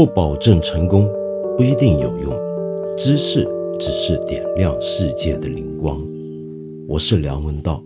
不保证成功，不一定有用。知识只是点亮世界的灵光。我是梁文道。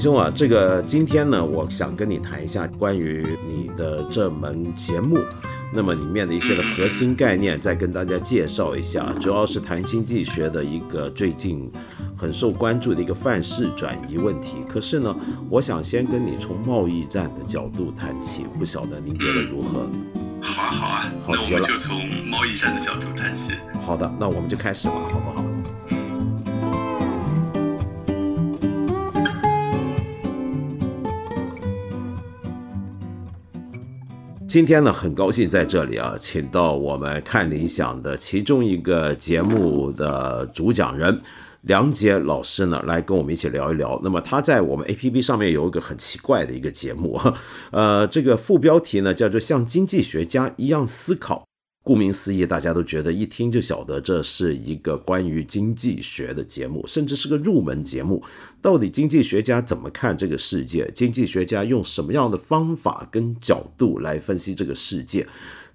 兄啊，这个今天呢，我想跟你谈一下关于你的这门节目，那么里面的一些的核心概念，再跟大家介绍一下。主要是谈经济学的一个最近很受关注的一个范式转移问题。可是呢，我想先跟你从贸易战的角度谈起，不晓得您觉得如何？好啊，好啊，好极了，就从贸易战的角度谈起。好的，那我们就开始吧，好不好？今天呢，很高兴在这里啊，请到我们看理想的其中一个节目的主讲人梁杰老师呢，来跟我们一起聊一聊。那么他在我们 A P P 上面有一个很奇怪的一个节目，呃，这个副标题呢叫做“像经济学家一样思考”。顾名思义，大家都觉得一听就晓得这是一个关于经济学的节目，甚至是个入门节目。到底经济学家怎么看这个世界？经济学家用什么样的方法跟角度来分析这个世界？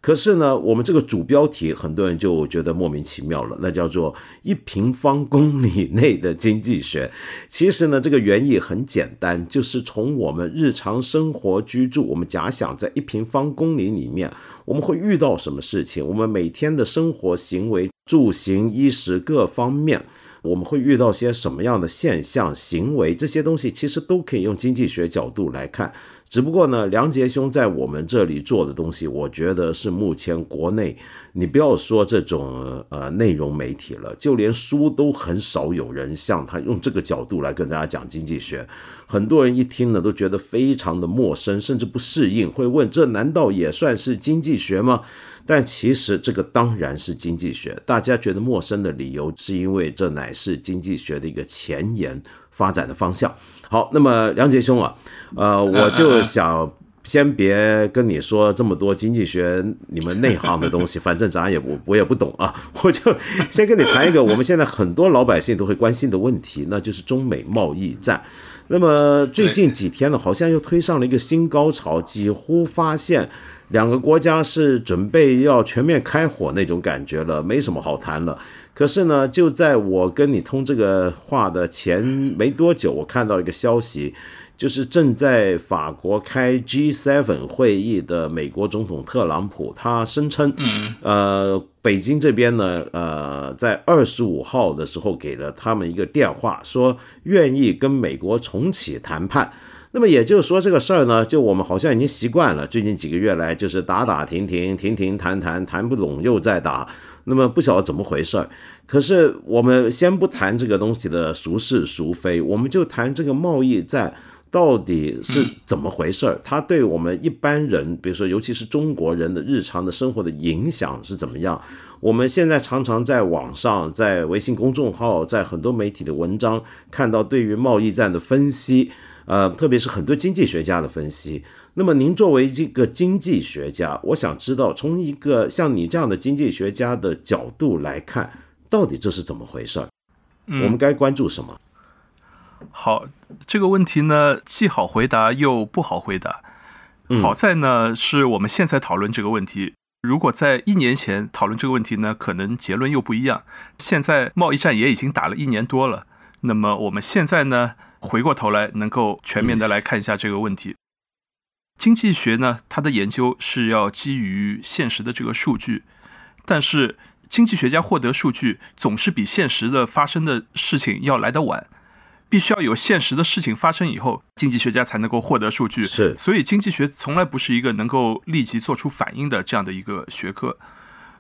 可是呢，我们这个主标题很多人就觉得莫名其妙了，那叫做一平方公里内的经济学。其实呢，这个原意很简单，就是从我们日常生活居住，我们假想在一平方公里里面，我们会遇到什么事情？我们每天的生活行为、住行、衣食各方面。我们会遇到些什么样的现象、行为？这些东西其实都可以用经济学角度来看。只不过呢，梁杰兄在我们这里做的东西，我觉得是目前国内，你不要说这种呃内容媒体了，就连书都很少有人像他用这个角度来跟大家讲经济学。很多人一听呢，都觉得非常的陌生，甚至不适应，会问：这难道也算是经济学吗？但其实这个当然是经济学，大家觉得陌生的理由是因为这乃是经济学的一个前沿发展的方向。好，那么梁杰兄啊，呃，我就想先别跟你说这么多经济学你们内行的东西，反正咱也我我也不懂啊，我就先跟你谈一个我们现在很多老百姓都会关心的问题，那就是中美贸易战。那么最近几天呢，好像又推上了一个新高潮，几乎发现。两个国家是准备要全面开火那种感觉了，没什么好谈了。可是呢，就在我跟你通这个话的前没多久，我看到一个消息，就是正在法国开 G7 会议的美国总统特朗普，他声称，呃，北京这边呢，呃，在二十五号的时候给了他们一个电话，说愿意跟美国重启谈判。那么也就是说，这个事儿呢，就我们好像已经习惯了。最近几个月来，就是打打停停，停停谈谈，谈不拢又再打。那么不晓得怎么回事儿。可是我们先不谈这个东西的孰是孰非，我们就谈这个贸易战到底是怎么回事儿。它对我们一般人，比如说尤其是中国人的日常的生活的影响是怎么样？我们现在常常在网上、在微信公众号、在很多媒体的文章看到对于贸易战的分析。呃，特别是很多经济学家的分析。那么，您作为一个经济学家，我想知道，从一个像你这样的经济学家的角度来看，到底这是怎么回事儿？我们该关注什么？好，这个问题呢，既好回答又不好回答。好在呢，是我们现在讨论这个问题。如果在一年前讨论这个问题呢，可能结论又不一样。现在贸易战也已经打了一年多了，那么我们现在呢？回过头来，能够全面的来看一下这个问题。经济学呢，它的研究是要基于现实的这个数据，但是经济学家获得数据总是比现实的发生的事情要来得晚，必须要有现实的事情发生以后，经济学家才能够获得数据。是，所以经济学从来不是一个能够立即做出反应的这样的一个学科。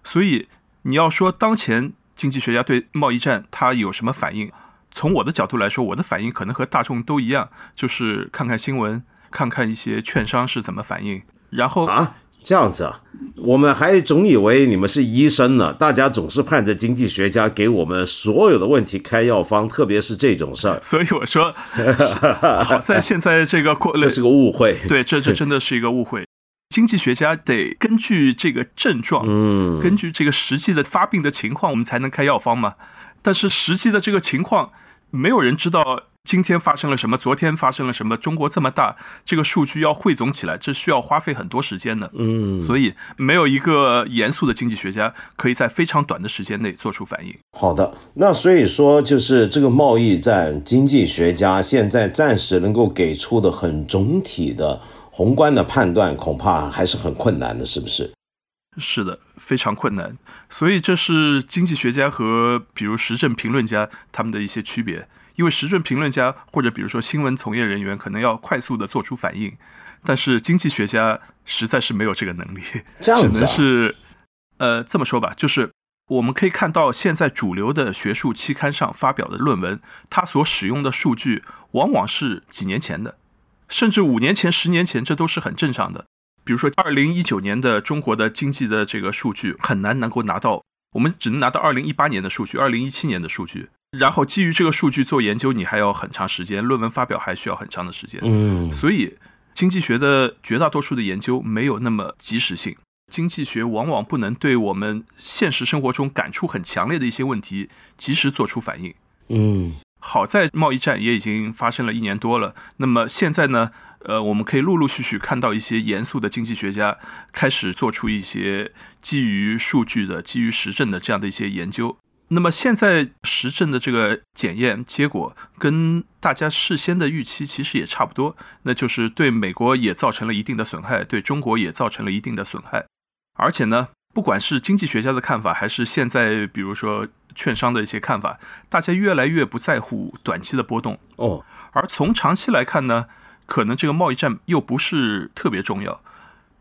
所以你要说当前经济学家对贸易战他有什么反应？从我的角度来说，我的反应可能和大众都一样，就是看看新闻，看看一些券商是怎么反应。然后啊，这样子啊，我们还总以为你们是医生呢，大家总是盼着经济学家给我们所有的问题开药方，特别是这种事儿，所以我说，好在现在这个过，这是个误会。对，这这真的是一个误会。经济学家得根据这个症状，嗯，根据这个实际的发病的情况，我们才能开药方嘛。但是实际的这个情况，没有人知道。今天发生了什么？昨天发生了什么？中国这么大，这个数据要汇总起来，这需要花费很多时间的。嗯，所以没有一个严肃的经济学家可以在非常短的时间内做出反应。好的，那所以说就是这个贸易战，经济学家现在暂时能够给出的很总体的宏观的判断，恐怕还是很困难的，是不是？是的，非常困难。所以这是经济学家和比如时政评论家他们的一些区别。因为时政评论家或者比如说新闻从业人员可能要快速的做出反应，但是经济学家实在是没有这个能力，这样子只能是，呃，这么说吧，就是我们可以看到现在主流的学术期刊上发表的论文，它所使用的数据往往是几年前的，甚至五年前、十年前，这都是很正常的。比如说二零一九年的中国的经济的这个数据很难能够拿到，我们只能拿到二零一八年的数据、二零一七年的数据。然后基于这个数据做研究，你还要很长时间，论文发表还需要很长的时间。嗯，所以经济学的绝大多数的研究没有那么及时性。经济学往往不能对我们现实生活中感触很强烈的一些问题及时做出反应。嗯，好在贸易战也已经发生了一年多了，那么现在呢，呃，我们可以陆陆续续看到一些严肃的经济学家开始做出一些基于数据的、基于实证的这样的一些研究。那么现在实证的这个检验结果跟大家事先的预期其实也差不多，那就是对美国也造成了一定的损害，对中国也造成了一定的损害。而且呢，不管是经济学家的看法，还是现在比如说券商的一些看法，大家越来越不在乎短期的波动哦。而从长期来看呢，可能这个贸易战又不是特别重要。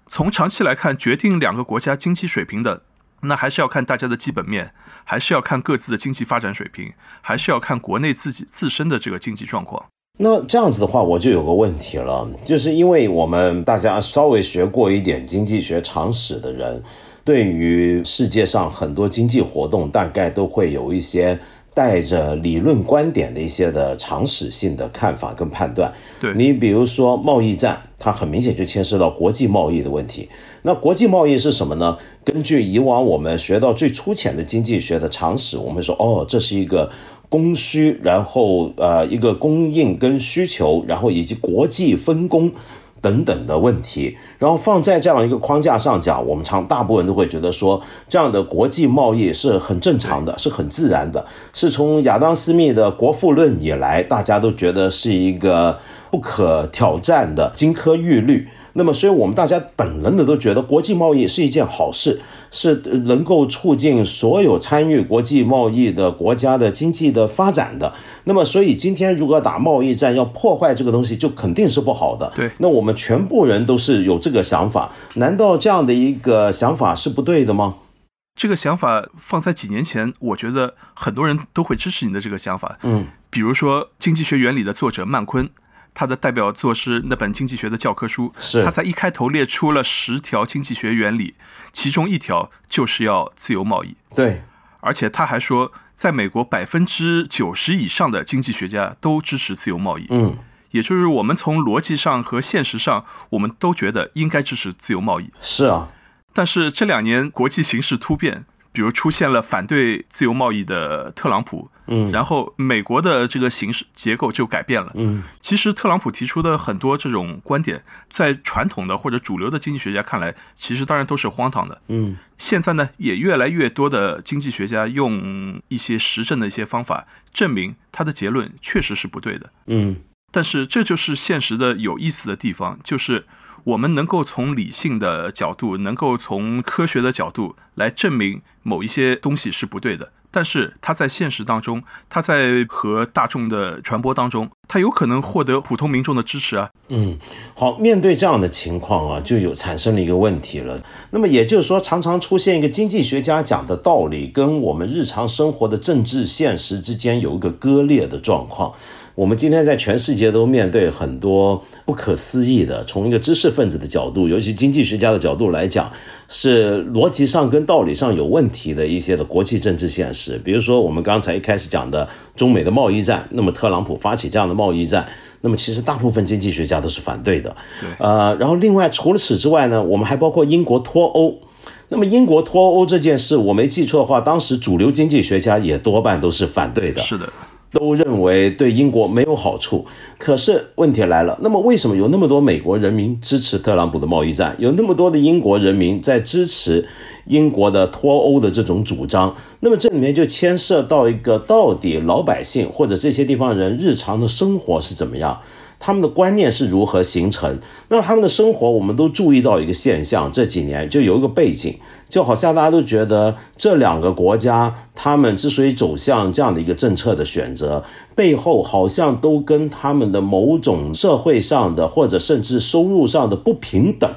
从长期来看，决定两个国家经济水平的。那还是要看大家的基本面，还是要看各自的经济发展水平，还是要看国内自己自身的这个经济状况。那这样子的话，我就有个问题了，就是因为我们大家稍微学过一点经济学常识的人，对于世界上很多经济活动，大概都会有一些。带着理论观点的一些的常识性的看法跟判断，对你比如说贸易战，它很明显就牵涉到国际贸易的问题。那国际贸易是什么呢？根据以往我们学到最粗浅的经济学的常识，我们说哦，这是一个供需，然后呃一个供应跟需求，然后以及国际分工。等等的问题，然后放在这样一个框架上讲，我们常大部分都会觉得说，这样的国际贸易是很正常的，是很自然的，是从亚当·斯密的《国富论》以来，大家都觉得是一个不可挑战的金科玉律。那么，所以我们大家本能的都觉得国际贸易是一件好事，是能够促进所有参与国际贸易的国家的经济的发展的。那么，所以今天如果打贸易战，要破坏这个东西，就肯定是不好的。对，那我们全部人都是有这个想法，难道这样的一个想法是不对的吗？这个想法放在几年前，我觉得很多人都会支持你的这个想法。嗯，比如说《经济学原理》的作者曼昆。他的代表作是那本经济学的教科书，是他在一开头列出了十条经济学原理，其中一条就是要自由贸易。对，而且他还说，在美国百分之九十以上的经济学家都支持自由贸易。嗯，也就是我们从逻辑上和现实上，我们都觉得应该支持自由贸易。是啊，但是这两年国际形势突变。比如出现了反对自由贸易的特朗普，嗯，然后美国的这个形式结构就改变了，嗯，其实特朗普提出的很多这种观点，在传统的或者主流的经济学家看来，其实当然都是荒唐的，嗯，现在呢，也越来越多的经济学家用一些实证的一些方法证明他的结论确实是不对的，嗯，但是这就是现实的有意思的地方，就是。我们能够从理性的角度，能够从科学的角度来证明某一些东西是不对的，但是它在现实当中，它在和大众的传播当中，它有可能获得普通民众的支持啊。嗯，好，面对这样的情况啊，就有产生了一个问题了。那么也就是说，常常出现一个经济学家讲的道理，跟我们日常生活的政治现实之间有一个割裂的状况。我们今天在全世界都面对很多不可思议的，从一个知识分子的角度，尤其经济学家的角度来讲，是逻辑上跟道理上有问题的一些的国际政治现实。比如说，我们刚才一开始讲的中美的贸易战，那么特朗普发起这样的贸易战，那么其实大部分经济学家都是反对的。对，呃，然后另外除了此之外呢，我们还包括英国脱欧。那么英国脱欧这件事，我没记错的话，当时主流经济学家也多半都是反对的。是的。都认为对英国没有好处，可是问题来了，那么为什么有那么多美国人民支持特朗普的贸易战，有那么多的英国人民在支持英国的脱欧的这种主张？那么这里面就牵涉到一个，到底老百姓或者这些地方人日常的生活是怎么样？他们的观念是如何形成？那他们的生活，我们都注意到一个现象，这几年就有一个背景，就好像大家都觉得这两个国家，他们之所以走向这样的一个政策的选择，背后好像都跟他们的某种社会上的，或者甚至收入上的不平等，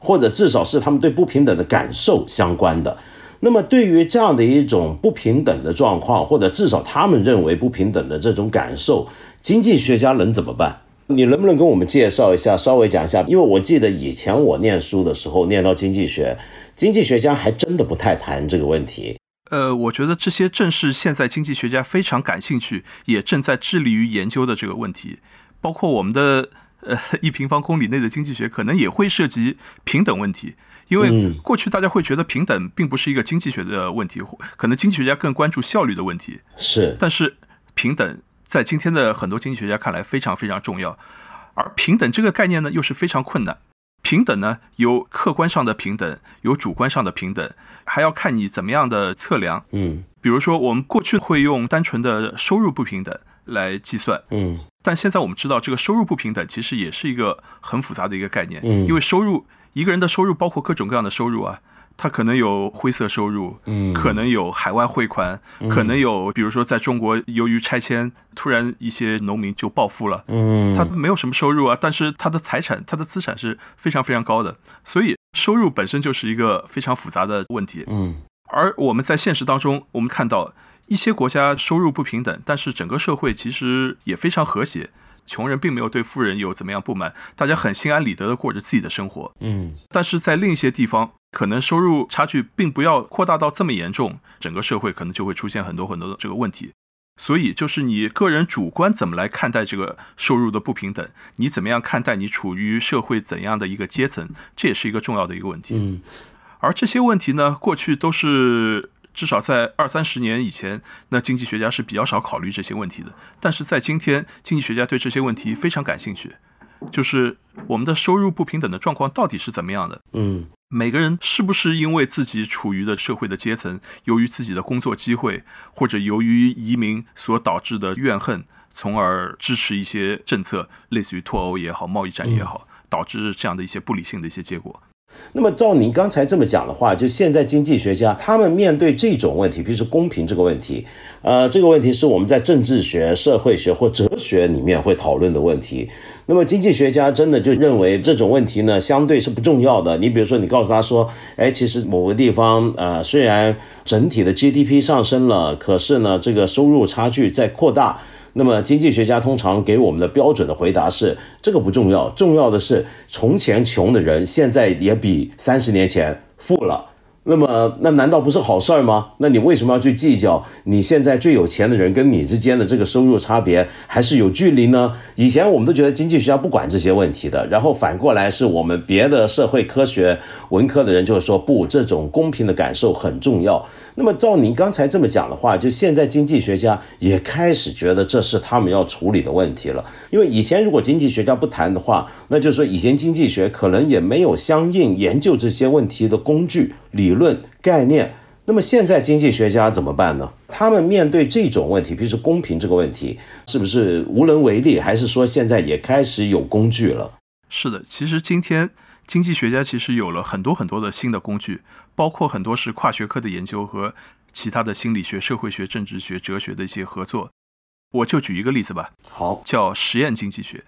或者至少是他们对不平等的感受相关的。那么，对于这样的一种不平等的状况，或者至少他们认为不平等的这种感受，经济学家能怎么办？你能不能跟我们介绍一下，稍微讲一下？因为我记得以前我念书的时候，念到经济学，经济学家还真的不太谈这个问题。呃，我觉得这些正是现在经济学家非常感兴趣，也正在致力于研究的这个问题。包括我们的呃 一平方公里内的经济学，可能也会涉及平等问题。因为过去大家会觉得平等并不是一个经济学的问题，可能经济学家更关注效率的问题。是，但是平等。在今天的很多经济学家看来非常非常重要，而平等这个概念呢又是非常困难。平等呢有客观上的平等，有主观上的平等，还要看你怎么样的测量。嗯，比如说我们过去会用单纯的收入不平等来计算。嗯，但现在我们知道这个收入不平等其实也是一个很复杂的一个概念。嗯，因为收入一个人的收入包括各种各样的收入啊。他可能有灰色收入，嗯，可能有海外汇款，可能有，比如说在中国由于拆迁，突然一些农民就暴富了，嗯，他没有什么收入啊，但是他的财产、他的资产是非常非常高的，所以收入本身就是一个非常复杂的问题，嗯，而我们在现实当中，我们看到一些国家收入不平等，但是整个社会其实也非常和谐。穷人并没有对富人有怎么样不满，大家很心安理得的过着自己的生活。嗯，但是在另一些地方，可能收入差距并不要扩大到这么严重，整个社会可能就会出现很多很多的这个问题。所以，就是你个人主观怎么来看待这个收入的不平等，你怎么样看待你处于社会怎样的一个阶层，这也是一个重要的一个问题。嗯，而这些问题呢，过去都是。至少在二三十年以前，那经济学家是比较少考虑这些问题的。但是在今天，经济学家对这些问题非常感兴趣，就是我们的收入不平等的状况到底是怎么样的？嗯，每个人是不是因为自己处于的社会的阶层，由于自己的工作机会，或者由于移民所导致的怨恨，从而支持一些政策，类似于脱欧也好，贸易战也好，导致这样的一些不理性的一些结果？那么照您刚才这么讲的话，就现在经济学家他们面对这种问题，比如说公平这个问题，呃，这个问题是我们在政治学、社会学或哲学里面会讨论的问题。那么经济学家真的就认为这种问题呢，相对是不重要的。你比如说，你告诉他说，哎，其实某个地方，呃，虽然整体的 GDP 上升了，可是呢，这个收入差距在扩大。那么经济学家通常给我们的标准的回答是：这个不重要，重要的是从前穷的人现在也比三十年前富了。那么，那难道不是好事儿吗？那你为什么要去计较你现在最有钱的人跟你之间的这个收入差别还是有距离呢？以前我们都觉得经济学家不管这些问题的，然后反过来是我们别的社会科学文科的人就会说不，这种公平的感受很重要。那么照您刚才这么讲的话，就现在经济学家也开始觉得这是他们要处理的问题了。因为以前如果经济学家不谈的话，那就是说以前经济学可能也没有相应研究这些问题的工具、理论、概念。那么现在经济学家怎么办呢？他们面对这种问题，比如说公平这个问题，是不是无能为力，还是说现在也开始有工具了？是的，其实今天经济学家其实有了很多很多的新的工具。包括很多是跨学科的研究和其他的心理学、社会学、政治学、哲学的一些合作。我就举一个例子吧，好，叫实验经济学。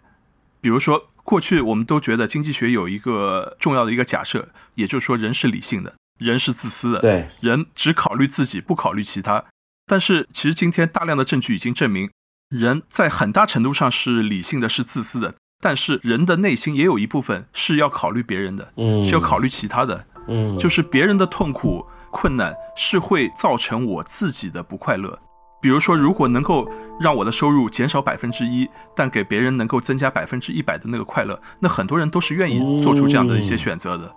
比如说，过去我们都觉得经济学有一个重要的一个假设，也就是说人是理性的，人是自私的，对，人只考虑自己，不考虑其他。但是其实今天大量的证据已经证明，人在很大程度上是理性的，是自私的，但是人的内心也有一部分是要考虑别人的，嗯是要考虑其他的，嗯就是别人的痛苦、困难是会造成我自己的不快乐。比如说，如果能够让我的收入减少百分之一，但给别人能够增加百分之一百的那个快乐，那很多人都是愿意做出这样的一些选择的。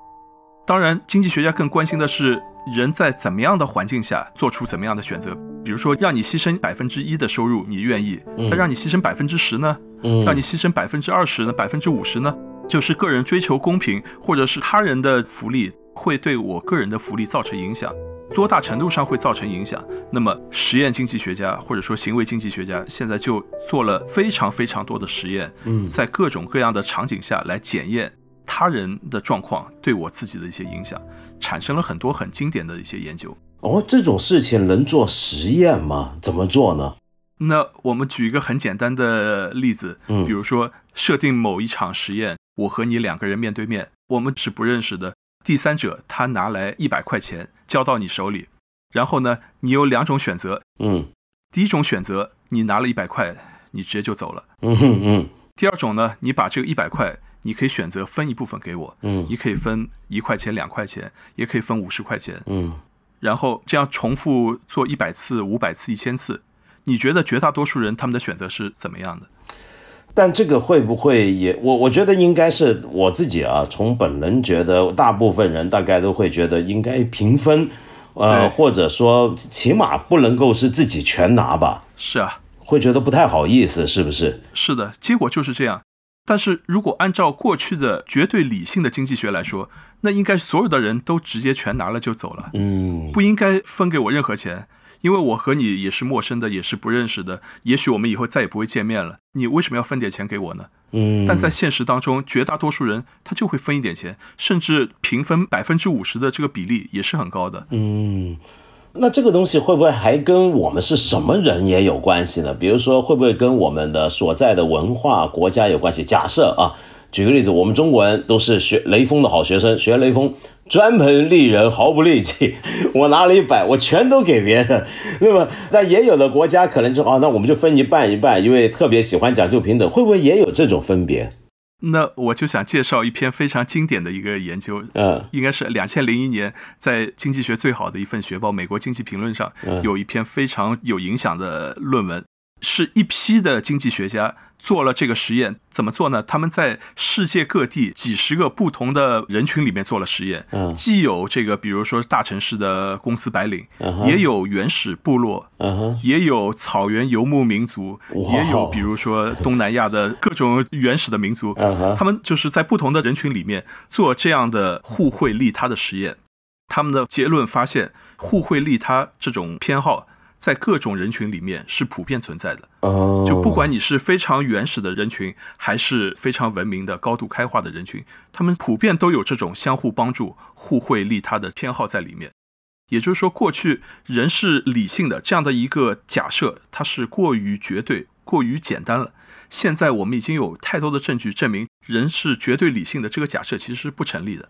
当然，经济学家更关心的是人在怎么样的环境下做出怎么样的选择。比如说，让你牺牲百分之一的收入，你愿意；但让你牺牲百分之十呢？嗯让你牺牲百分之二十呢？百分之五十呢？就是个人追求公平，或者是他人的福利会对我个人的福利造成影响，多大程度上会造成影响？那么，实验经济学家或者说行为经济学家现在就做了非常非常多的实验，嗯在各种各样的场景下来检验他人的状况对我自己的一些影响，产生了很多很经典的一些研究。哦，这种事情能做实验吗？怎么做呢？那我们举一个很简单的例子，嗯。比如说设定某一场实验，我和你两个人面对面，我们是不认识的，第三者他拿来一百块钱交到你手里，然后呢，你有两种选择，嗯。第一种选择你拿了一百块，你直接就走了；嗯哼嗯。第二种呢，你把这个一百块，你可以选择分一部分给我，嗯你可以分一块钱、两块钱，也可以分五十块钱，嗯然后这样重复做一百次、五百次、一千次，你觉得绝大多数人他们的选择是怎么样的？但这个会不会也我我觉得应该是我自己啊，从本能觉得，大部分人大概都会觉得应该平分，呃，或者说起码不能够是自己全拿吧，是啊，会觉得不太好意思，是不是？是的，结果就是这样。但是如果按照过去的绝对理性的经济学来说，那应该所有的人都直接全拿了就走了，嗯。不应该分给我任何钱，因为我和你也是陌生的，也是不认识的，也许我们以后再也不会见面了，你为什么要分点钱给我呢？嗯，但在现实当中，绝大多数人他就会分一点钱，甚至平分百分之五十的这个比例也是很高的。嗯，那这个东西会不会还跟我们是什么人也有关系呢？比如说，会不会跟我们的所在的文化国家有关系？假设啊，举个例子，我们中国人都是学雷锋的好学生，学雷锋专门利人，毫不利己。我拿了一百，我全都给别人。那么，那也有的国家可能就啊，那我们就分一半一半，因为特别喜欢讲究平等，会不会也有这种分别？那我就想介绍一篇非常经典的一个研究，嗯。应该是两千零一年在经济学最好的一份学报《美国经济评论》上嗯。有一篇非常有影响的论文，是一批的经济学家做了这个实验，怎么做呢？他们在世界各地几十个不同的人群里面做了实验，嗯。既有这个比如说大城市的公司白领，嗯也有原始部落，也有草原游牧民族，也有比如说东南亚的各种原始的民族，他们就是在不同的人群里面做这样的互惠利他的实验。他们的结论发现，互惠利他这种偏好在各种人群里面是普遍存在的。哦，就不管你是非常原始的人群，还是非常文明的、高度开化的人群，他们普遍都有这种相互帮助、互惠利他的偏好在里面。也就是说，过去人是理性的这样的一个假设，它是过于绝对、过于简单了。现在我们已经有太多的证据证明，人是绝对理性的这个假设其实是不成立的。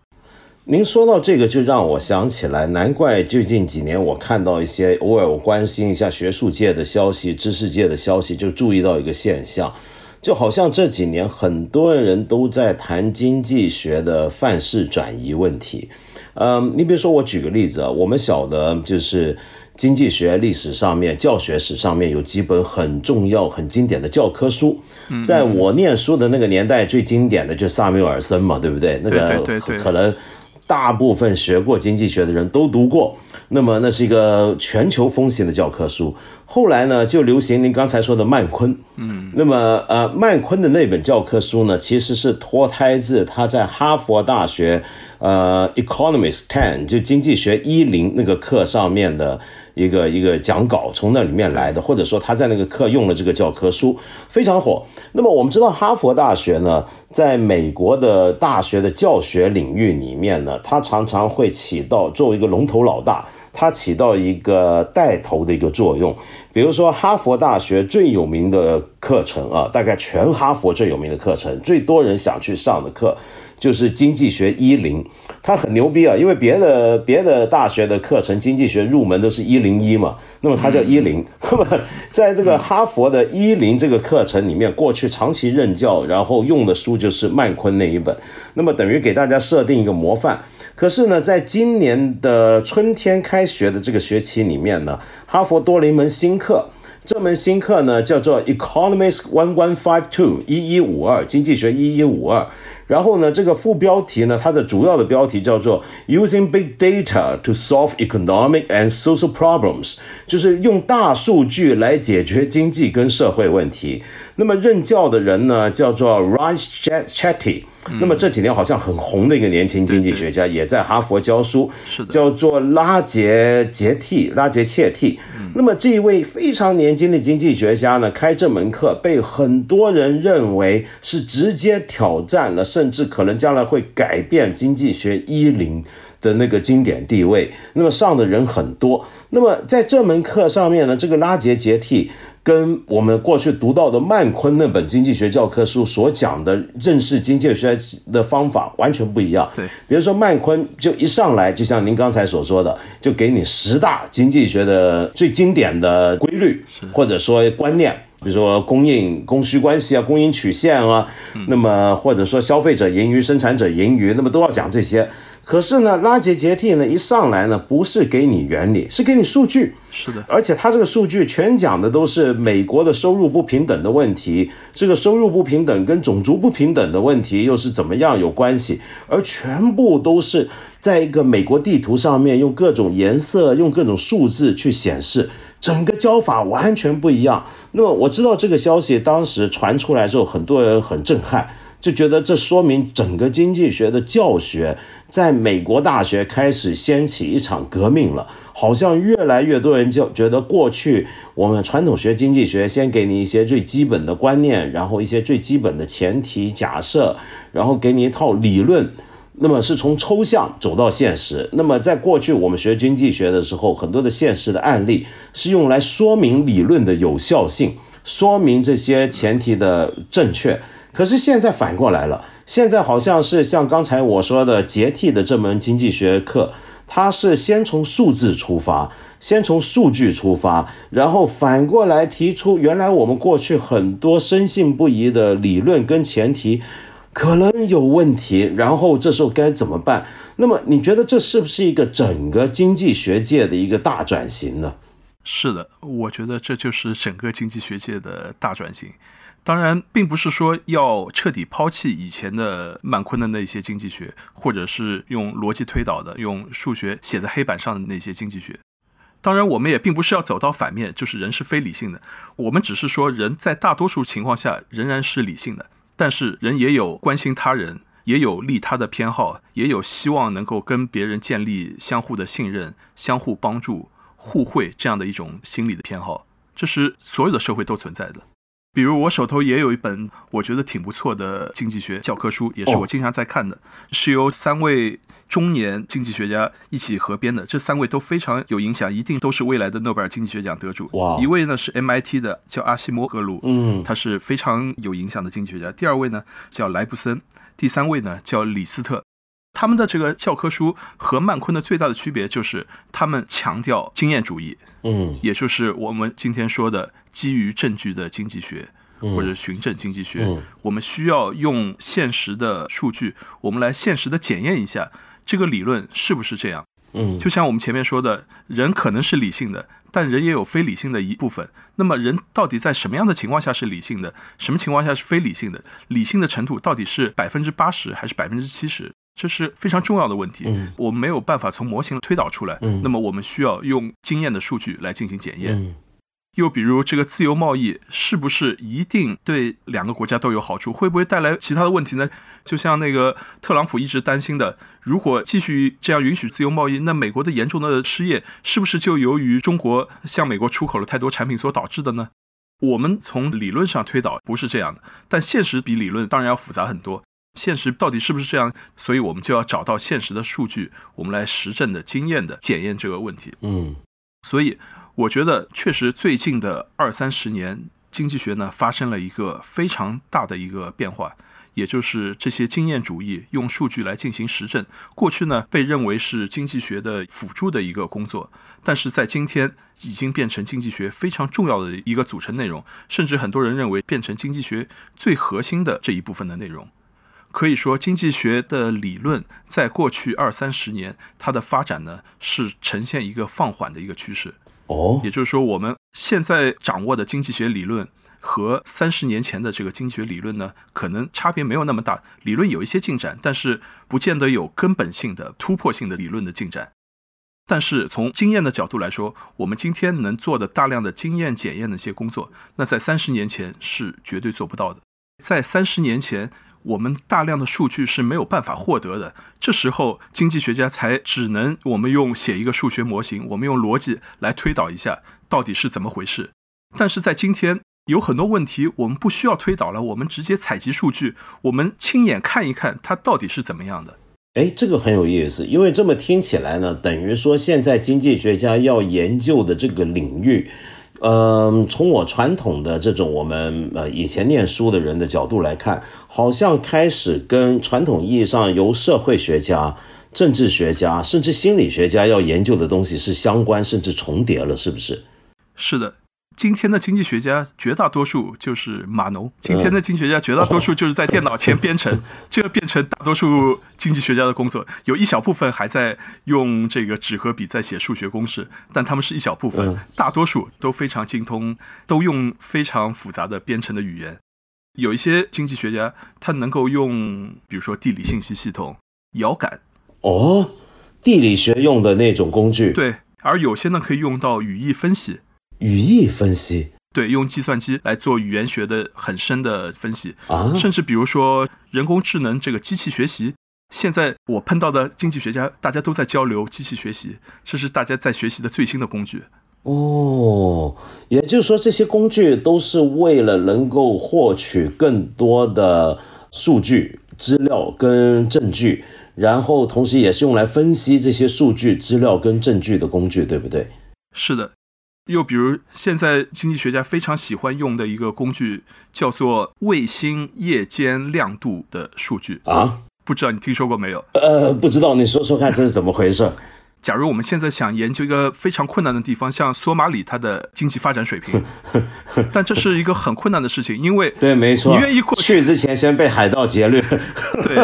您说到这个，就让我想起来，难怪最近几年我看到一些偶尔我关心一下学术界的消息、知识界的消息，就注意到一个现象，就好像这几年很多人都在谈经济学的范式转移问题。嗯，你比如说，我举个例子啊，我们晓得就是经济学历史上面、教学史上面有几本很重要、很经典的教科书。在我念书的那个年代，最经典的就是萨缪尔森嘛，对不对？那个可能大部分学过经济学的人都读过。那么那是一个全球风行的教科书。后来呢，就流行您刚才说的曼昆。嗯，那么呃，曼昆的那本教科书呢，其实是脱胎自他在哈佛大学呃 Economics Ten 就经济学一零那个课上面的一个一个讲稿，从那里面来的，或者说他在那个课用了这个教科书，非常火。那么我们知道哈佛大学呢，在美国的大学的教学领域里面呢，它常常会起到作为一个龙头老大。它起到一个带头的一个作用，比如说哈佛大学最有名的课程啊，大概全哈佛最有名的课程，最多人想去上的课，就是经济学一零，它很牛逼啊，因为别的别的大学的课程经济学入门都是一零一嘛，那么它叫一零。那么在这个哈佛的一零这个课程里面，过去长期任教，然后用的书就是曼昆那一本，那么等于给大家设定一个模范。可是呢，在今年的春天开学的这个学期里面呢，哈佛多了一门新课。这门新课呢，叫做 Economics One One Five Two 一一五二经济学一一五二。然后呢，这个副标题呢，它的主要的标题叫做 Using Big Data to Solve Economic and Social Problems，就是用大数据来解决经济跟社会问题。那么任教的人呢，叫做 Rice Chetty。那么这几年好像很红的一个年轻经济学家，也在哈佛教书，叫做拉杰杰蒂，拉杰切蒂。那么这一位非常年轻的经济学家呢，开这门课被很多人认为是直接挑战了，甚至可能将来会改变经济学一零的那个经典地位。那么上的人很多。那么在这门课上面呢，这个拉杰杰蒂。跟我们过去读到的曼昆那本经济学教科书所讲的认识经济学的方法完全不一样。对，比如说曼昆就一上来就像您刚才所说的，就给你十大经济学的最经典的规律，或者说观念，比如说供应供需关系啊，供应曲线啊，那么或者说消费者盈余、生产者盈余，那么都要讲这些。可是呢，拉杰杰蒂呢一上来呢，不是给你原理，是给你数据。是的，而且他这个数据全讲的都是美国的收入不平等的问题，这个收入不平等跟种族不平等的问题又是怎么样有关系？而全部都是在一个美国地图上面用各种颜色、用各种数字去显示，整个教法完全不一样。那么我知道这个消息当时传出来之后，很多人很震撼。就觉得这说明整个经济学的教学在美国大学开始掀起一场革命了，好像越来越多人就觉得过去我们传统学经济学先给你一些最基本的观念，然后一些最基本的前提假设，然后给你一套理论，那么是从抽象走到现实。那么在过去我们学经济学的时候，很多的现实的案例是用来说明理论的有效性，说明这些前提的正确。可是现在反过来了，现在好像是像刚才我说的杰替的这门经济学课，它是先从数字出发，先从数据出发，然后反过来提出原来我们过去很多深信不疑的理论跟前提可能有问题，然后这时候该怎么办？那么你觉得这是不是一个整个经济学界的一个大转型呢？是的，我觉得这就是整个经济学界的大转型。当然，并不是说要彻底抛弃以前的曼昆的那些经济学，或者是用逻辑推导的、用数学写在黑板上的那些经济学。当然，我们也并不是要走到反面，就是人是非理性的。我们只是说，人在大多数情况下仍然是理性的，但是人也有关心他人，也有利他的偏好，也有希望能够跟别人建立相互的信任、相互帮助、互惠这样的一种心理的偏好。这是所有的社会都存在的。比如我手头也有一本我觉得挺不错的经济学教科书，也是我经常在看的，是由三位中年经济学家一起合编的。这三位都非常有影响，一定都是未来的诺贝尔经济学奖得主。哇！一位呢是 MIT 的，叫阿西莫格鲁，嗯，他是非常有影响的经济学家。第二位呢叫莱布森，第三位呢叫李斯特。他们的这个教科书和曼昆的最大的区别就是他们强调经验主义，嗯，也就是我们今天说的。基于证据的经济学，或者循证经济学，我们需要用现实的数据，我们来现实的检验一下这个理论是不是这样。嗯，就像我们前面说的，人可能是理性的，但人也有非理性的一部分。那么，人到底在什么样的情况下是理性的，什么情况下是非理性的？理性的程度到底是百分之八十还是百分之七十？这是非常重要的问题。我们没有办法从模型推导出来。那么，我们需要用经验的数据来进行检验。又比如，这个自由贸易是不是一定对两个国家都有好处？会不会带来其他的问题呢？就像那个特朗普一直担心的，如果继续这样允许自由贸易，那美国的严重的失业是不是就由于中国向美国出口了太多产品所导致的呢？我们从理论上推导不是这样的，但现实比理论当然要复杂很多。现实到底是不是这样？所以我们就要找到现实的数据，我们来实证的经验的检验这个问题。嗯，所以。我觉得确实，最近的二三十年，经济学呢发生了一个非常大的一个变化，也就是这些经验主义用数据来进行实证，过去呢被认为是经济学的辅助的一个工作，但是在今天已经变成经济学非常重要的一个组成内容，甚至很多人认为变成经济学最核心的这一部分的内容。可以说，经济学的理论在过去二三十年，它的发展呢是呈现一个放缓的一个趋势。哦，也就是说，我们现在掌握的经济学理论。和三十年前的这个经济学理论呢，可能差别没有那么大。理论有一些进展，但是不见得有根本性的突破性的理论的进展。但是从经验的角度来说，我们今天能做的大量的经验检验的一些工作，那在三十年前是绝对做不到的。在三十年前，我们大量的数据是没有办法获得的。这时候，经济学家才只能我们用写一个数学模型，我们用逻辑来推导一下到底是怎么回事。但是在今天，有很多问题，我们不需要推导了，我们直接采集数据，我们亲眼看一看它到底是怎么样的。哎，这个很有意思，因为这么听起来呢，等于说现在经济学家要研究的这个领域，嗯，从我传统的这种我们呃以前念书的人的角度来看，好像开始跟传统意义上由社会学家、政治学家甚至心理学家要研究的东西是相关甚至重叠了，是不是？是的。今天的经济学家绝大多数就是码农，今天的经济学家绝大多数就是在电脑前编程，这个变成大多数经济学家的工作。有一小部分还在用这个纸和笔在写数学公式，但他们是一小部分，大多数都非常精通，都用非常复杂的编程的语言。有一些经济学家他能够用，比如说地理信息系统、遥感，哦，地理学用的那种工具。对，而有些呢可以用到语义分析。语义分析，对，用计算机来做语言学的很深的分析啊，甚至比如说人工智能这个机器学习，现在我碰到的经济学家，大家都在交流机器学习，这是大家在学习的最新的工具。哦，也就是说，这些工具都是为了能够获取更多的数据、资料跟证据，然后同时也是用来分析这些数据、资料跟证据的工具，对不对？是的。又比如，现在经济学家非常喜欢用的一个工具，叫做卫星夜间亮度的数据啊，不知道你听说过没有？呃，不知道，你说说看这是怎么回事？假如我们现在想研究一个非常困难的地方，像索马里，它的经济发展水平，但这是一个很困难的事情，因为对，没错，你愿意过去之前先被海盗劫掠，对，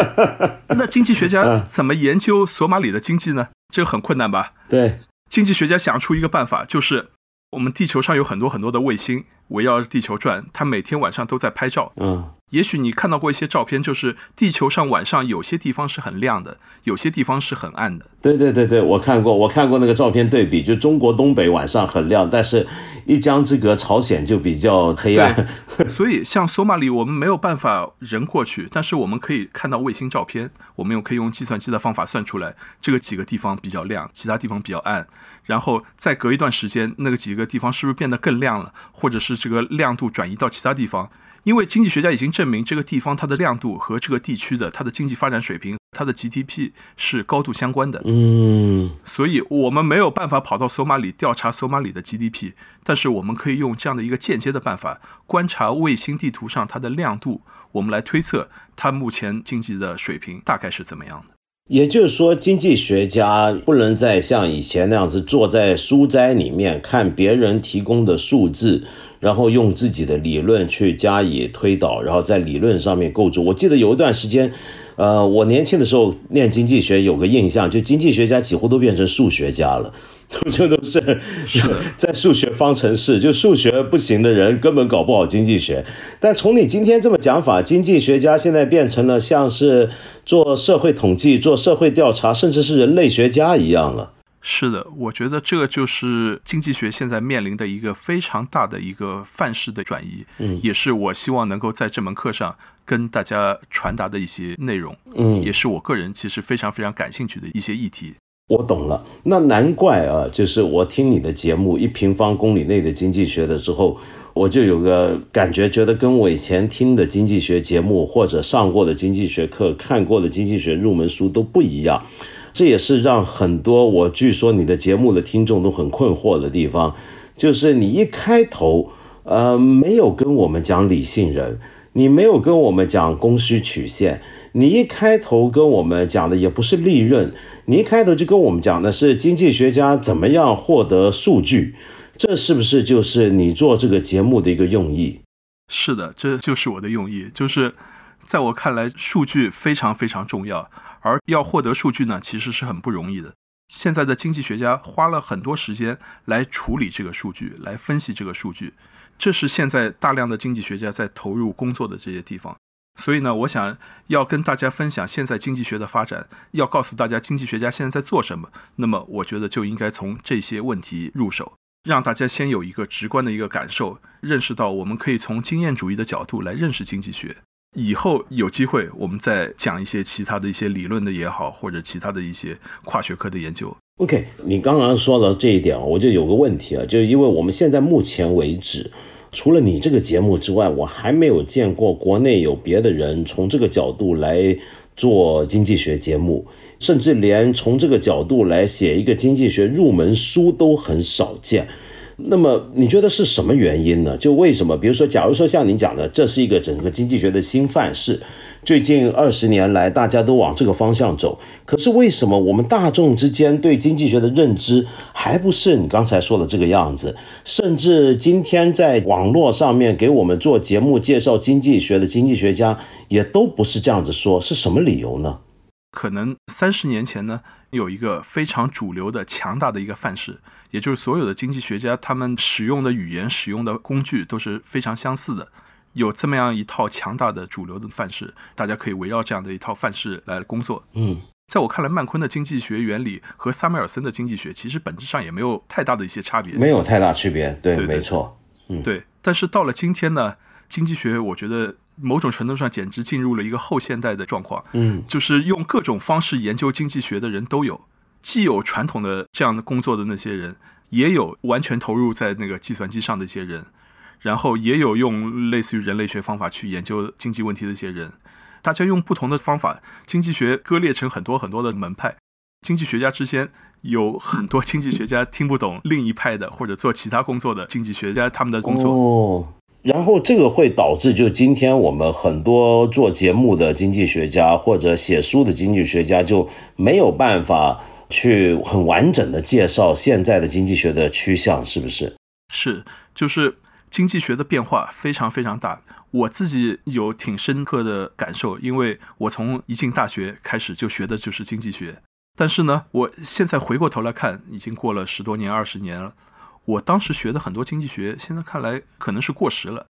那经济学家怎么研究索马里的经济呢？这个很困难吧？对，经济学家想出一个办法，就是。我们地球上有很多很多的卫星围绕着地球转，它每天晚上都在拍照。嗯，也许你看到过一些照片，就是地球上晚上有些地方是很亮的，有些地方是很暗的。对对对对，我看过，我看过那个照片对比，就中国东北晚上很亮，但是一江之隔，朝鲜就比较黑暗。所以像索马里，我们没有办法人过去，但是我们可以看到卫星照片，我们又可以用计算机的方法算出来，这个几个地方比较亮，其他地方比较暗。然后再隔一段时间，那个几个地方是不是变得更亮了，或者是这个亮度转移到其他地方？因为经济学家已经证明，这个地方它的亮度和这个地区的它的经济发展水平、它的 GDP 是高度相关的。嗯，所以我们没有办法跑到索马里调查索马里的 GDP，但是我们可以用这样的一个间接的办法，观察卫星地图上它的亮度，我们来推测它目前经济的水平大概是怎么样的。也就是说，经济学家不能再像以前那样子坐在书斋里面看别人提供的数字，然后用自己的理论去加以推导，然后在理论上面构筑。我记得有一段时间，呃，我年轻的时候念经济学，有个印象，就经济学家几乎都变成数学家了。这都是 在数学方程式，就数学不行的人根本搞不好经济学。但从你今天这么讲法，经济学家现在变成了像是做社会统计、做社会调查，甚至是人类学家一样了。是的，我觉得这个就是经济学现在面临的一个非常大的一个范式的转移，嗯，也是我希望能够在这门课上跟大家传达的一些内容，嗯，也是我个人其实非常非常感兴趣的一些议题。我懂了，那难怪啊！就是我听你的节目《一平方公里内的经济学》的时候，我就有个感觉，觉得跟我以前听的经济学节目或者上过的经济学课、看过的经济学入门书都不一样。这也是让很多我据说你的节目的听众都很困惑的地方，就是你一开头，呃，没有跟我们讲理性人。你没有跟我们讲供需曲线，你一开头跟我们讲的也不是利润，你一开头就跟我们讲的是经济学家怎么样获得数据，这是不是就是你做这个节目的一个用意？是的，这就是我的用意，就是在我看来，数据非常非常重要，而要获得数据呢，其实是很不容易的。现在的经济学家花了很多时间来处理这个数据，来分析这个数据。这是现在大量的经济学家在投入工作的这些地方，所以呢，我想要跟大家分享现在经济学的发展，要告诉大家经济学家现在在做什么。那么，我觉得就应该从这些问题入手，让大家先有一个直观的一个感受，认识到我们可以从经验主义的角度来认识经济学。以后有机会，我们再讲一些其他的一些理论的也好，或者其他的一些跨学科的研究。OK，你刚刚说到这一点，我就有个问题啊，就是因为我们现在目前为止，除了你这个节目之外，我还没有见过国内有别的人从这个角度来做经济学节目，甚至连从这个角度来写一个经济学入门书都很少见。那么你觉得是什么原因呢？就为什么？比如说，假如说像您讲的，这是一个整个经济学的新范式，最近二十年来大家都往这个方向走。可是为什么我们大众之间对经济学的认知还不是你刚才说的这个样子？甚至今天在网络上面给我们做节目介绍经济学的经济学家也都不是这样子说，是什么理由呢？可能三十年前呢，有一个非常主流的强大的一个范式。也就是所有的经济学家，他们使用的语言、使用的工具都是非常相似的，有这么样一套强大的主流的范式，大家可以围绕这样的一套范式来工作。嗯，在我看来，曼昆的经济学原理和萨缪尔森的经济学其实本质上也没有太大的一些差别，没有太大区别。对，没错。嗯，对。但是到了今天呢，经济学我觉得某种程度上简直进入了一个后现代的状况。嗯，就是用各种方式研究经济学的人都有。既有传统的这样的工作的那些人，也有完全投入在那个计算机上的一些人，然后也有用类似于人类学方法去研究经济问题的一些人。大家用不同的方法，经济学割裂成很多很多的门派。经济学家之间有很多经济学家听不懂另一派的或者做其他工作的经济学家他们的工作。哦，然后这个会导致就今天我们很多做节目的经济学家或者写书的经济学家就没有办法。去很完整的介绍现在的经济学的趋向，是不是？是，就是经济学的变化非常非常大。我自己有挺深刻的感受，因为我从一进大学开始就学的就是经济学。但是呢，我现在回过头来看，已经过了十多年、二十年了。我当时学的很多经济学，现在看来可能是过时了。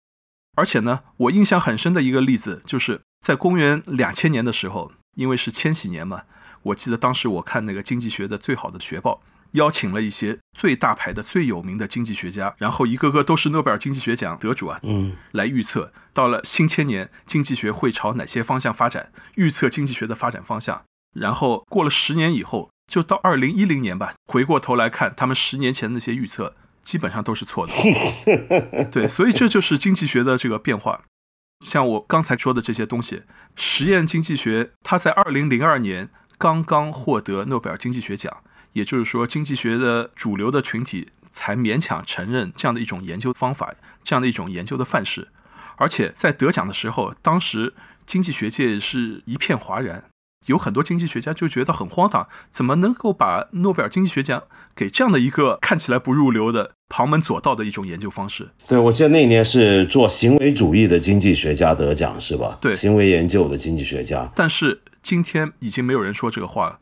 而且呢，我印象很深的一个例子，就是在公元两千年的时候，因为是千禧年嘛。我记得当时我看那个经济学的最好的学报，邀请了一些最大牌的、最有名的经济学家，然后一个个都是诺贝尔经济学奖得主啊，嗯，来预测到了新千年经济学会朝哪些方向发展，预测经济学的发展方向。然后过了十年以后，就到二零一零年吧，回过头来看，他们十年前那些预测基本上都是错的。对，所以这就是经济学的这个变化。像我刚才说的这些东西，实验经济学，它在二零零二年。刚刚获得诺贝尔经济学奖，也就是说，经济学的主流的群体才勉强承认这样的一种研究方法，这样的一种研究的范式。而且在得奖的时候，当时经济学界是一片哗然，有很多经济学家就觉得很荒唐，怎么能够把诺贝尔经济学奖给这样的一个看起来不入流的旁门左道的一种研究方式？对，我记得那一年是做行为主义的经济学家得奖，是吧？对，行为研究的经济学家，但是。今天已经没有人说这个话了。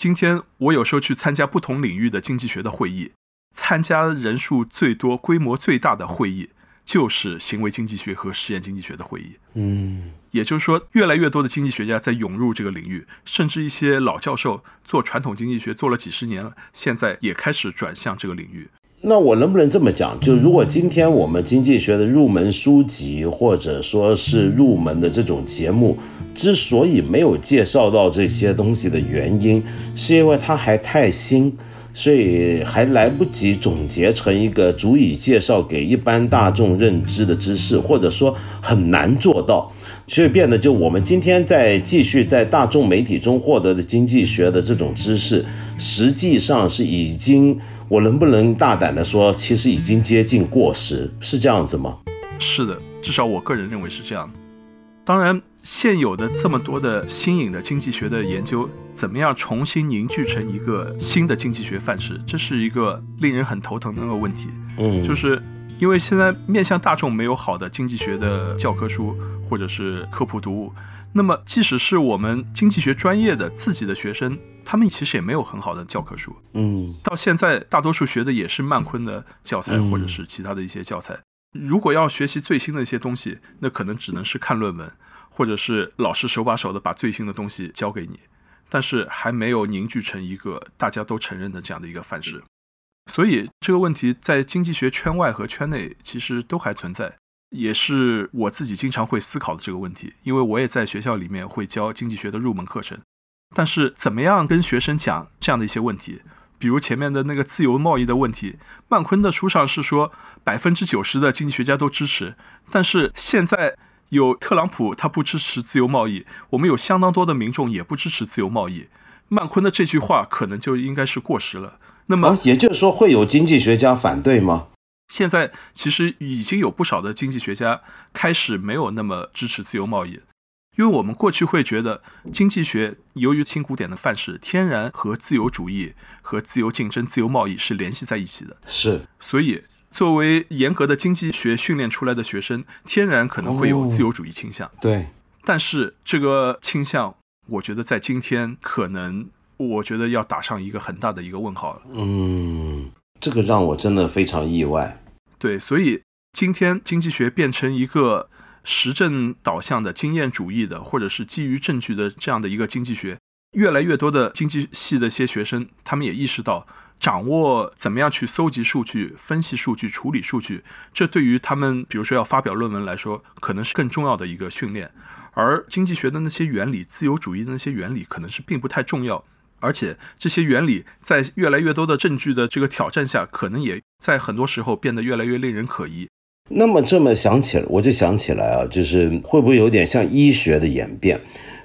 今天我有时候去参加不同领域的经济学的会议，参加人数最多、规模最大的会议就是行为经济学和实验经济学的会议。嗯，也就是说，越来越多的经济学家在涌入这个领域，甚至一些老教授做传统经济学做了几十年了，现在也开始转向这个领域。那我能不能这么讲？就如果今天我们经济学的入门书籍，或者说是入门的这种节目，之所以没有介绍到这些东西的原因，是因为它还太新，所以还来不及总结成一个足以介绍给一般大众认知的知识，或者说很难做到，所以变得就我们今天在继续在大众媒体中获得的经济学的这种知识，实际上是已经。我能不能大胆的说，其实已经接近过时，是这样子吗？是的，至少我个人认为是这样。当然，现有的这么多的新颖的经济学的研究，怎么样重新凝聚成一个新的经济学范式，这是一个令人很头疼的那个问题。嗯，就是因为现在面向大众没有好的经济学的教科书或者是科普读物，那么即使是我们经济学专业的自己的学生，他们其实也没有很好的教科书。嗯到现在，大多数学的也是曼昆的教材嗯或者是其他的一些教材。如果要学习最新的一些东西，那可能只能是看论文，或者是老师手把手的把最新的东西教给你，但是还没有凝聚成一个大家都承认的这样的一个范式。所以这个问题在经济学圈外和圈内其实都还存在，也是我自己经常会思考的这个问题。因为我也在学校里面会教经济学的入门课程，但是怎么样跟学生讲这样的一些问题，比如前面的那个自由贸易的问题，曼昆的书上是说百分之九十的经济学家都支持，但是现在有特朗普他不支持自由贸易，我们有相当多的民众也不支持自由贸易，曼昆的这句话可能就应该是过时了。那么，也就是说会有经济学家反对吗？现在其实已经有不少的经济学家开始没有那么支持自由贸易，因为我们过去会觉得经济学由于新古典的范式，天然和自由主义、和自由竞争、自由贸易是联系在一起的，是，所以作为严格的经济学训练出来的学生，天然可能会有自由主义倾向。对，但是这个倾向，我觉得在今天可能，我觉得要打上一个很大的一个问号了。嗯，这个让我真的非常意外。对，所以今天经济学变成一个实证导向的经验主义的，或者是基于证据的这样的一个经济学，越来越多的经济系的一些学生，他们也意识到，掌握怎么样去搜集数据、分析数据、处理数据，这对于他们，比如说要发表论文来说，可能是更重要的一个训练。而经济学的那些原理，自由主义的那些原理，可能是并不太重要。而且这些原理在越来越多的证据的这个挑战下，可能也在很多时候变得越来越令人可疑。那么这么想起来，我就想起来啊，就是会不会有点像医学的演变？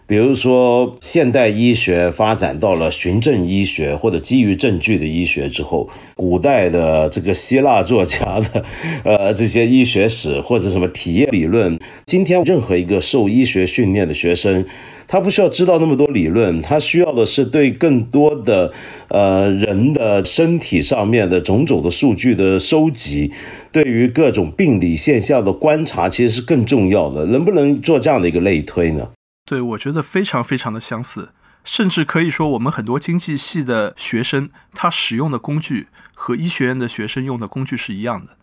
比如说，现代医学发展到了循证医学或者基于证据的医学之后，古代的这个希腊作家的呃这些医学史或者什么体验理论，今天任何一个受医学训练的学生，他不需要知道那么多理论，他需要的是对更多的呃人的身体上面的种种的数据的收集，对于各种病理现象的观察，其实是更重要的。能不能做这样的一个类推呢？对，我觉得非常非常的相似，甚至可以说，我们很多经济系的学生，他使用的工具和医学院的学生用的工具是一样的，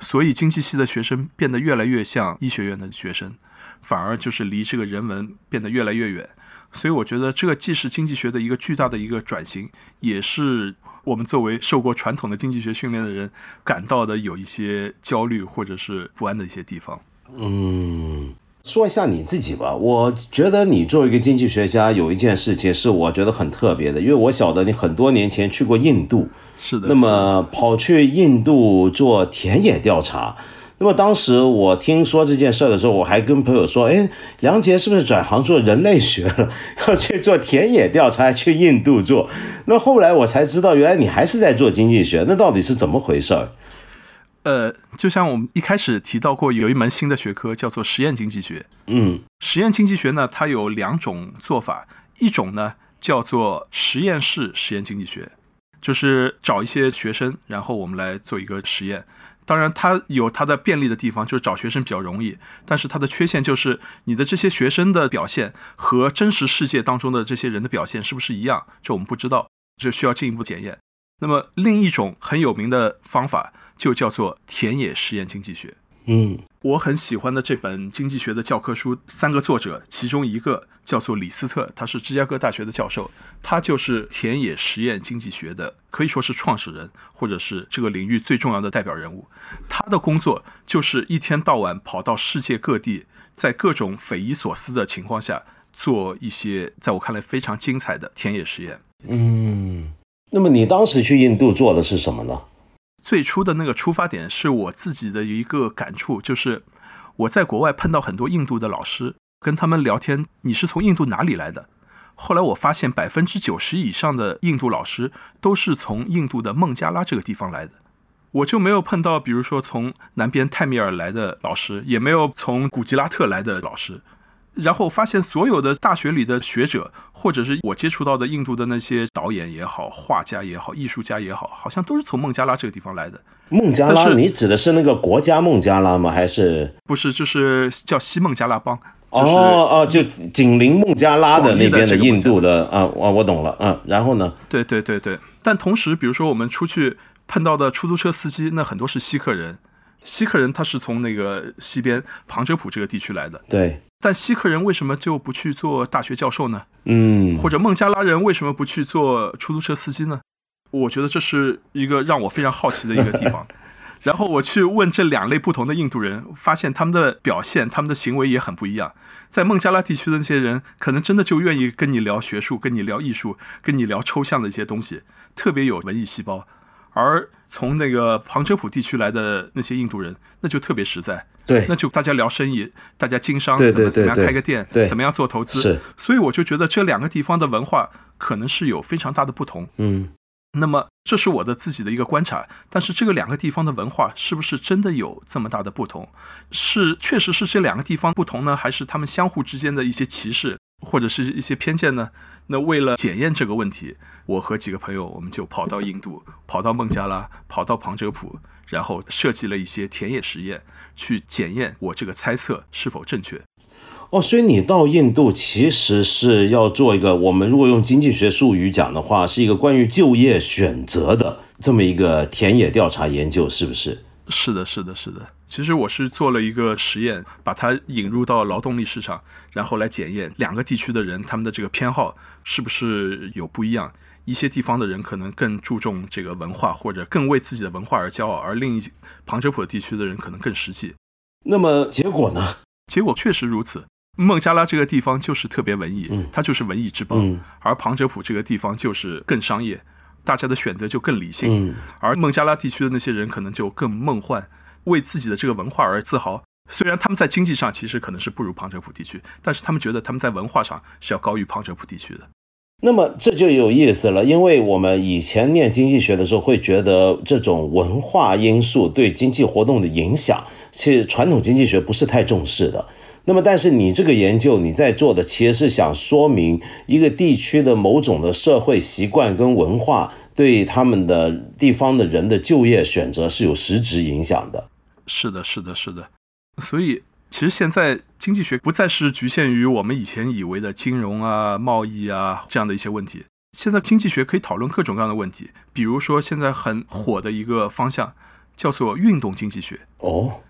所以经济系的学生变得越来越像医学院的学生，反而就是离这个人文变得越来越远。所以我觉得这个既是经济学的一个巨大的一个转型，也是我们作为受过传统的经济学训练的人感到的有一些焦虑或者是不安的一些地方。嗯，说一下你自己吧。我觉得你作为一个经济学家，有一件事情是我觉得很特别的，因为我晓得你很多年前去过印度，是的，那么跑去印度做田野调查。那么当时我听说这件事的时候，我还跟朋友说：“哎，梁杰是不是转行做人类学了？要去做田野调查，去印度做？”那后来我才知道，原来你还是在做经济学。那到底是怎么回事儿？呃，就像我们一开始提到过，有一门新的学科叫做实验经济学。嗯实验经济学呢，它有两种做法，一种呢叫做实验室实验经济学，就是找一些学生，然后我们来做一个实验。当然，它有它的便利的地方，就是找学生比较容易，但是它的缺陷就是你的这些学生的表现和真实世界当中的这些人的表现是不是一样，这我们不知道，这需要进一步检验。那么另一种很有名的方法就叫做田野实验经济学。嗯我很喜欢的这本经济学的教科书，三个作者，其中一个叫做李斯特，他是芝加哥大学的教授，他就是田野实验经济学的，可以说是创始人，或者是这个领域最重要的代表人物。他的工作就是一天到晚跑到世界各地，在各种匪夷所思的情况下，做一些在我看来非常精彩的田野实验。嗯。那么你当时去印度做的是什么呢？最初的那个出发点是我自己的一个感触，就是我在国外碰到很多印度的老师，跟他们聊天，你是从印度哪里来的？后来我发现百分之九十以上的印度老师都是从印度的孟加拉这个地方来的，我就没有碰到，比如说从南边泰米尔来的老师，也没有从古吉拉特来的老师，然后发现所有的大学里的学者，或者是我接触到的印度的那些导演也好、画家也好、艺术家也好，好像都是从孟加拉这个地方来的。孟加拉，你指的是那个国家孟加拉吗？还是？不是，就是叫西孟加拉邦。就是、哦哦，就紧邻孟加拉的那边的印度的啊，我我懂了，嗯，然后呢？对对对对，但同时，比如说我们出去碰到的出租车司机，那很多是锡克人。锡克人他是从那个西边旁遮普这个地区来的，对，但锡克人为什么就不去做大学教授呢？嗯，或者孟加拉人为什么不去做出租车司机呢？我觉得这是一个让我非常好奇的一个地方。然后我去问这两类不同的印度人，发现他们的表现、他们的行为也很不一样。在孟加拉地区的那些人，可能真的就愿意跟你聊学术、跟你聊艺术、跟你聊抽象的一些东西，特别有文艺细胞。而从那个旁遮普地区来的那些印度人，那就特别实在，对那就大家聊生意，大家经商，对怎么怎么样开个店，对怎么样做投资，是，所以我就觉得这两个地方的文化可能是有非常大的不同。嗯那么这是我的自己的一个观察，但是这个两个地方的文化是不是真的有这么大的不同？是确实是这两个地方不同呢，还是他们相互之间的一些歧视或者是一些偏见呢？那为了检验这个问题，我和几个朋友我们就跑到印度，跑到孟加拉，跑到旁遮普，然后设计了一些田野实验，去检验我这个猜测是否正确。哦，所以你到印度其实是要做一个，我们如果用经济学术语讲的话，是一个关于就业选择的这么一个田野调查研究，是不是？是的，是的，是的。其实我是做了一个实验，把它引入到劳动力市场，然后来检验两个地区的人他们的这个偏好是不是有不一样。一些地方的人可能更注重这个文化，或者更为自己的文化而骄傲，而另一旁遮普地区的人可能更实际。那么结果呢？结果确实如此。孟加拉这个地方就是特别文艺，嗯它就是文艺之邦，嗯而旁遮普这个地方就是更商业，大家的选择就更理性。嗯而孟加拉地区的那些人可能就更梦幻，为自己的这个文化而自豪。虽然他们在经济上其实可能是不如旁遮普地区，但是他们觉得他们在文化上是要高于旁遮普地区的。那么这就有意思了，因为我们以前念经济学的时候，会觉得这种文化因素对经济活动的影响，其实传统经济学不是太重视的。那么，但是你这个研究你在做的，其实是想说明一个地区的某种的社会习惯跟文化对他们的地方的人的就业选择是有实质影响的。是的，是的，是的。所以其实现在经济学不再是局限于我们以前以为的金融啊、贸易啊这样的一些问题。现在经济学可以讨论各种各样的问题，比如说现在很火的一个方向叫做运动经济学。哦，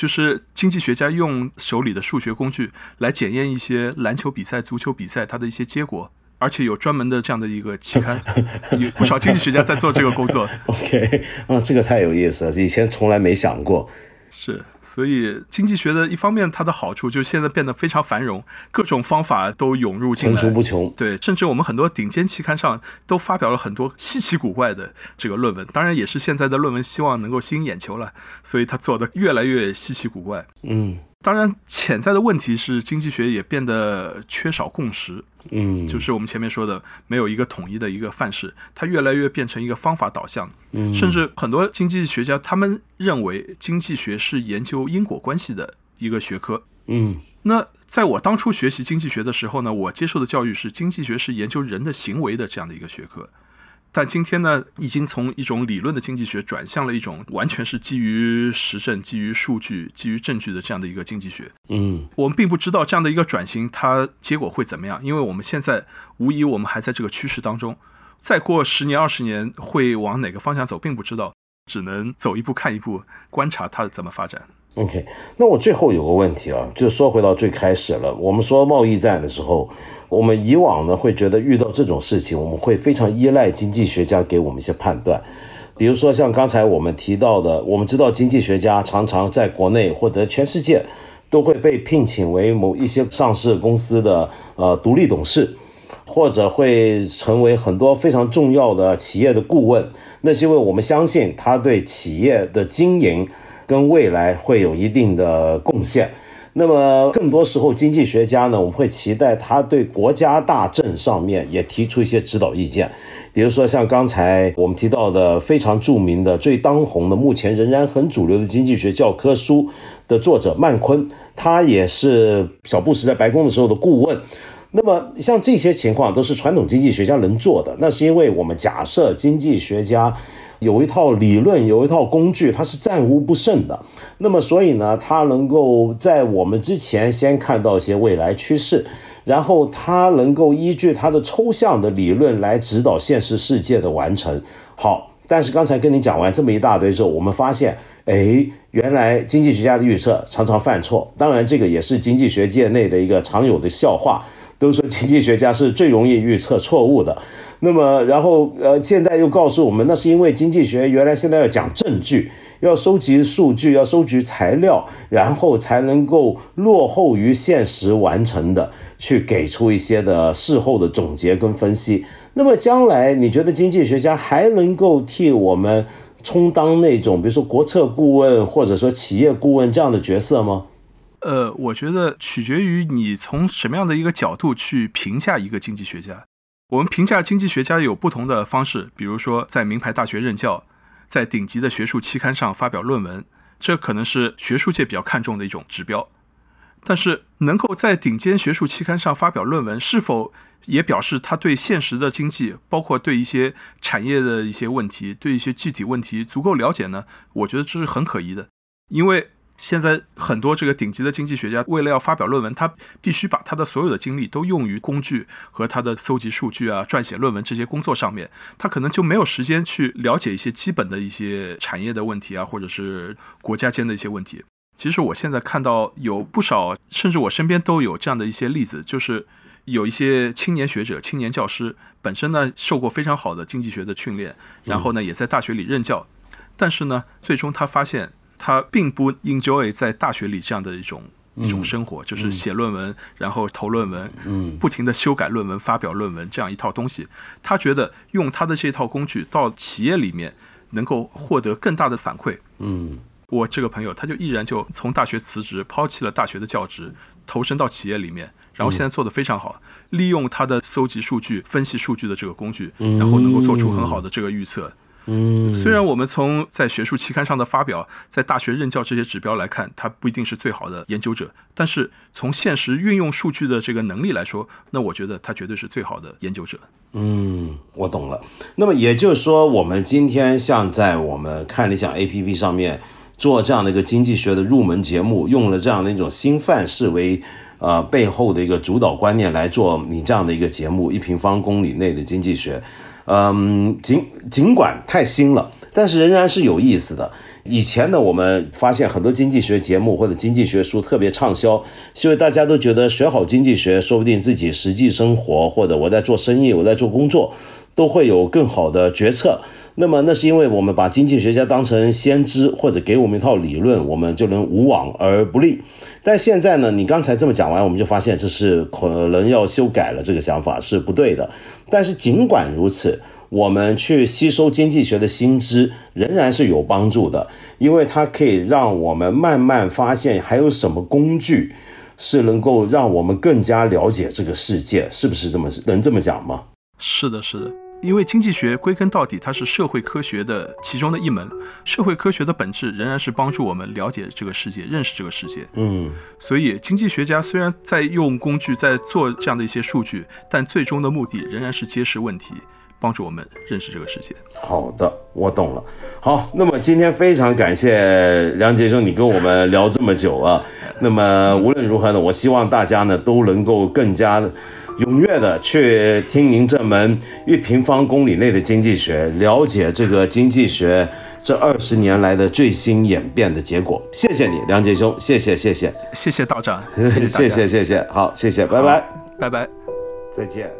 就是经济学家用手里的数学工具来检验一些篮球比赛、足球比赛它的一些结果，而且有专门的这样的一个期刊，有不少经济学家在做这个工作。OK，啊，这个太有意思了，以前从来没想过。是，所以经济学的一方面，它的好处就是现在变得非常繁荣，各种方法都涌入进层来，出不穷。对，甚至我们很多顶尖期刊上都发表了很多稀奇古怪的这个论文，当然也是现在的论文希望能够吸引眼球了，所以它做的越来越稀奇古怪。嗯当然，潜在的问题是经济学也变得缺少共识，嗯，就是我们前面说的没有一个统一的一个范式，它越来越变成一个方法导向，嗯。甚至很多经济学家他们认为经济学是研究因果关系的一个学科。嗯。那在我当初学习经济学的时候呢，我接受的教育是经济学是研究人的行为的这样的一个学科。但今天呢，已经从一种理论的经济学转向了一种完全是基于实证、基于数据、基于证据的这样的一个经济学。嗯我们并不知道这样的一个转型它结果会怎么样，因为我们现在无疑我们还在这个趋势当中，再过十年二十年会往哪个方向走并不知道，只能走一步看一步，观察它怎么发展。OK，那我最后有个问题啊，就说回到最开始了。我们说贸易战的时候，我们以往呢会觉得遇到这种事情，我们会非常依赖经济学家给我们一些判断。比如说像刚才我们提到的，我们知道经济学家常常在国内或者全世界都会被聘请为某一些上市公司的呃独立董事，或者会成为很多非常重要的企业的顾问。那是因为我们相信他对企业的经营跟未来会有一定的贡献。那么更多时候，经济学家呢，我们会期待他对国家大政上面也提出一些指导意见。比如说像刚才我们提到的非常著名的、最当红的、目前仍然很主流的经济学教科书的作者曼昆，他也是小布什在白宫的时候的顾问。那么像这些情况都是传统经济学家能做的，那是因为我们假设经济学家。有一套理论，有一套工具，它是战无不胜的。那么，所以呢，它能够在我们之前先看到一些未来趋势，然后它能够依据它的抽象的理论来指导现实世界的完成。好，但是刚才跟你讲完这么一大堆之后，我们发现，哎，原来经济学家的预测常常犯错。当然，这个也是经济学界内的一个常有的笑话，都说经济学家是最容易预测错误的。那么，然后呃，现在又告诉我们，那是因为经济学原来现在要讲证据，要收集数据，要收集材料，然后才能够落后于现实完成的去给出一些的事后的总结跟分析。那么将来你觉得经济学家还能够替我们充当那种比如说国策顾问或者说企业顾问这样的角色吗？呃，我觉得取决于你从什么样的一个角度去评价一个经济学家。我们评价经济学家有不同的方式，比如说在名牌大学任教，在顶级的学术期刊上发表论文，这可能是学术界比较看重的一种指标。但是，能够在顶尖学术期刊上发表论文，是否也表示他对现实的经济，包括对一些产业的一些问题，对一些具体问题足够了解呢？我觉得这是很可疑的，因为。现在很多这个顶级的经济学家，为了要发表论文，他必须把他的所有的精力都用于工具和他的搜集数据啊、撰写论文这些工作上面，他可能就没有时间去了解一些基本的一些产业的问题啊，或者是国家间的一些问题。其实我现在看到有不少，甚至我身边都有这样的一些例子，就是有一些青年学者、青年教师，本身呢受过非常好的经济学的训练，然后呢也在大学里任教，但是呢最终他发现。他并不 enjoy 在大学里这样的一种一种生活，就是写论文，然后投论文，嗯，不停的修改论文、发表论文这样一套东西。他觉得用他的这套工具到企业里面能够获得更大的反馈。嗯，我这个朋友他就毅然就从大学辞职，抛弃了大学的教职，投身到企业里面，然后现在做的非常好，利用他的搜集数据、分析数据的这个工具，然后能够做出很好的这个预测。嗯，虽然我们从在学术期刊上的发表，在大学任教这些指标来看，他不一定是最好的研究者，但是从现实运用数据的这个能力来说，那我觉得他绝对是最好的研究者。嗯，我懂了。那么也就是说，我们今天像在我们看理想 APP 上面做这样的一个经济学的入门节目，用了这样的一种新范式为呃背后的一个主导观念来做你这样的一个节目，一平方公里内的经济学。嗯，尽尽管太新了，但是仍然是有意思的。以前呢，我们发现很多经济学节目或者经济学书特别畅销，是因为大家都觉得学好经济学，说不定自己实际生活或者我在做生意，我在做工作，都会有更好的决策。那么，那是因为我们把经济学家当成先知，或者给我们一套理论，我们就能无往而不利。但现在呢，你刚才这么讲完，我们就发现这是可能要修改了，这个想法是不对的。但是尽管如此，我们去吸收经济学的新知仍然是有帮助的，因为它可以让我们慢慢发现还有什么工具是能够让我们更加了解这个世界，是不是这么能这么讲吗？是的，是的。因为经济学归根到底，它是社会科学的其中的一门。社会科学的本质仍然是帮助我们了解这个世界、认识这个世界。嗯，所以经济学家虽然在用工具在做这样的一些数据，但最终的目的仍然是揭示问题，帮助我们认识这个世界。好的，我懂了。好，那么今天非常感谢梁杰兄，你跟我们聊这么久啊。那么无论如何呢，我希望大家呢都能够更加。踊跃的去听您这门一平方公里内的经济学，了解这个经济学这二十年来的最新演变的结果。谢谢你，梁杰兄，谢谢谢谢谢谢道长，谢谢 谢谢，好，谢谢，拜拜，拜拜，再见。